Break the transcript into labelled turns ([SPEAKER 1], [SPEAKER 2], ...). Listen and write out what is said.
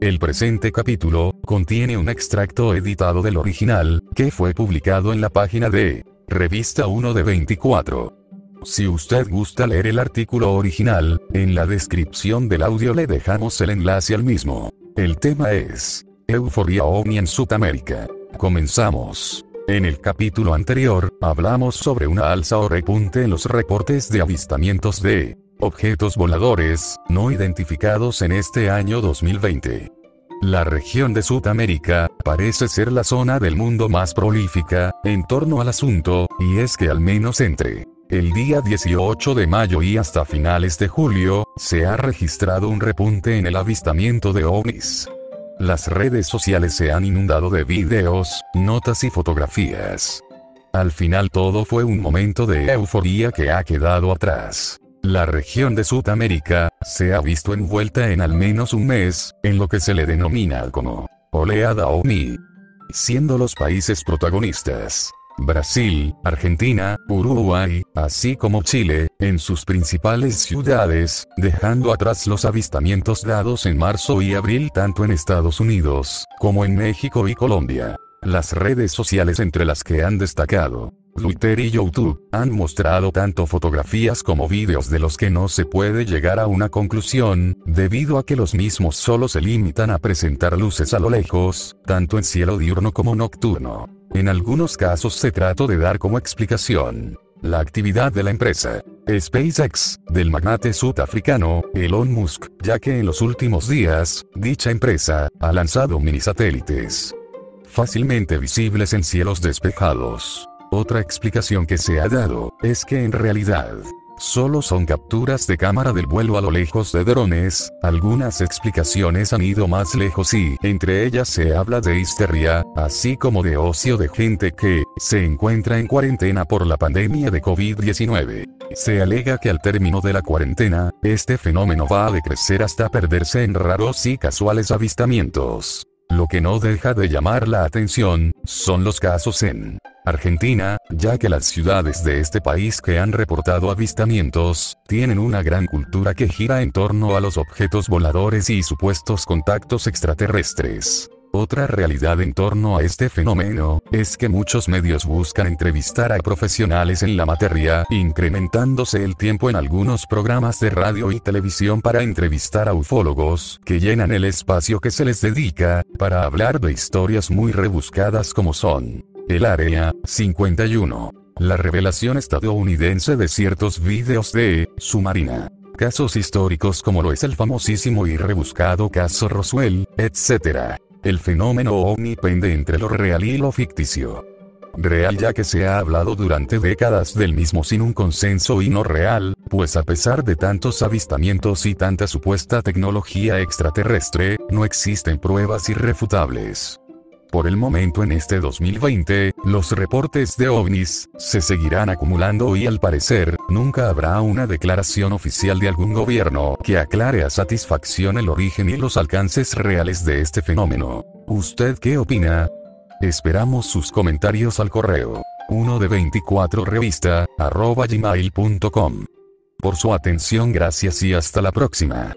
[SPEAKER 1] El presente capítulo contiene un extracto editado del original, que fue publicado en la página de Revista 1 de 24. Si usted gusta leer el artículo original, en la descripción del audio le dejamos el enlace al mismo. El tema es Euforia OVNI en Sudamérica. Comenzamos. En el capítulo anterior, hablamos sobre una alza o repunte en los reportes de avistamientos de objetos voladores, no identificados en este año 2020. La región de Sudamérica, parece ser la zona del mundo más prolífica, en torno al asunto, y es que al menos entre el día 18 de mayo y hasta finales de julio, se ha registrado un repunte en el avistamiento de ovnis. Las redes sociales se han inundado de videos, notas y fotografías. Al final todo fue un momento de euforia que ha quedado atrás. La región de Sudamérica, se ha visto envuelta en al menos un mes, en lo que se le denomina como oleada OVNI. Siendo los países protagonistas. Brasil, Argentina, Uruguay, así como Chile, en sus principales ciudades, dejando atrás los avistamientos dados en marzo y abril tanto en Estados Unidos, como en México y Colombia. Las redes sociales entre las que han destacado Twitter y YouTube, han mostrado tanto fotografías como vídeos de los que no se puede llegar a una conclusión, debido a que los mismos solo se limitan a presentar luces a lo lejos, tanto en cielo diurno como nocturno. En algunos casos se trató de dar como explicación la actividad de la empresa SpaceX, del magnate sudafricano, Elon Musk, ya que en los últimos días, dicha empresa, ha lanzado mini satélites fácilmente visibles en cielos despejados. Otra explicación que se ha dado, es que en realidad, solo son capturas de cámara del vuelo a lo lejos de drones, algunas explicaciones han ido más lejos y, entre ellas se habla de histeria, así como de ocio de gente que, se encuentra en cuarentena por la pandemia de COVID-19. Se alega que al término de la cuarentena, este fenómeno va a decrecer hasta perderse en raros y casuales avistamientos. Lo que no deja de llamar la atención, son los casos en Argentina, ya que las ciudades de este país que han reportado avistamientos, tienen una gran cultura que gira en torno a los objetos voladores y supuestos contactos extraterrestres. Otra realidad en torno a este fenómeno, es que muchos medios buscan entrevistar a profesionales en la materia, incrementándose el tiempo en algunos programas de radio y televisión para entrevistar a ufólogos, que llenan el espacio que se les dedica, para hablar de historias muy rebuscadas como son el Área 51. La revelación estadounidense de ciertos vídeos de Submarina. Casos históricos como lo es el famosísimo y rebuscado caso Roswell, etc. El fenómeno ovni pende entre lo real y lo ficticio. Real ya que se ha hablado durante décadas del mismo sin un consenso y no real, pues a pesar de tantos avistamientos y tanta supuesta tecnología extraterrestre, no existen pruebas irrefutables. Por el momento en este 2020, los reportes de ovnis se seguirán acumulando y al parecer, nunca habrá una declaración oficial de algún gobierno que aclare a satisfacción el origen y los alcances reales de este fenómeno. ¿Usted qué opina? Esperamos sus comentarios al correo 1 de 24 revista arroba gmail.com. Por su atención gracias y hasta la próxima.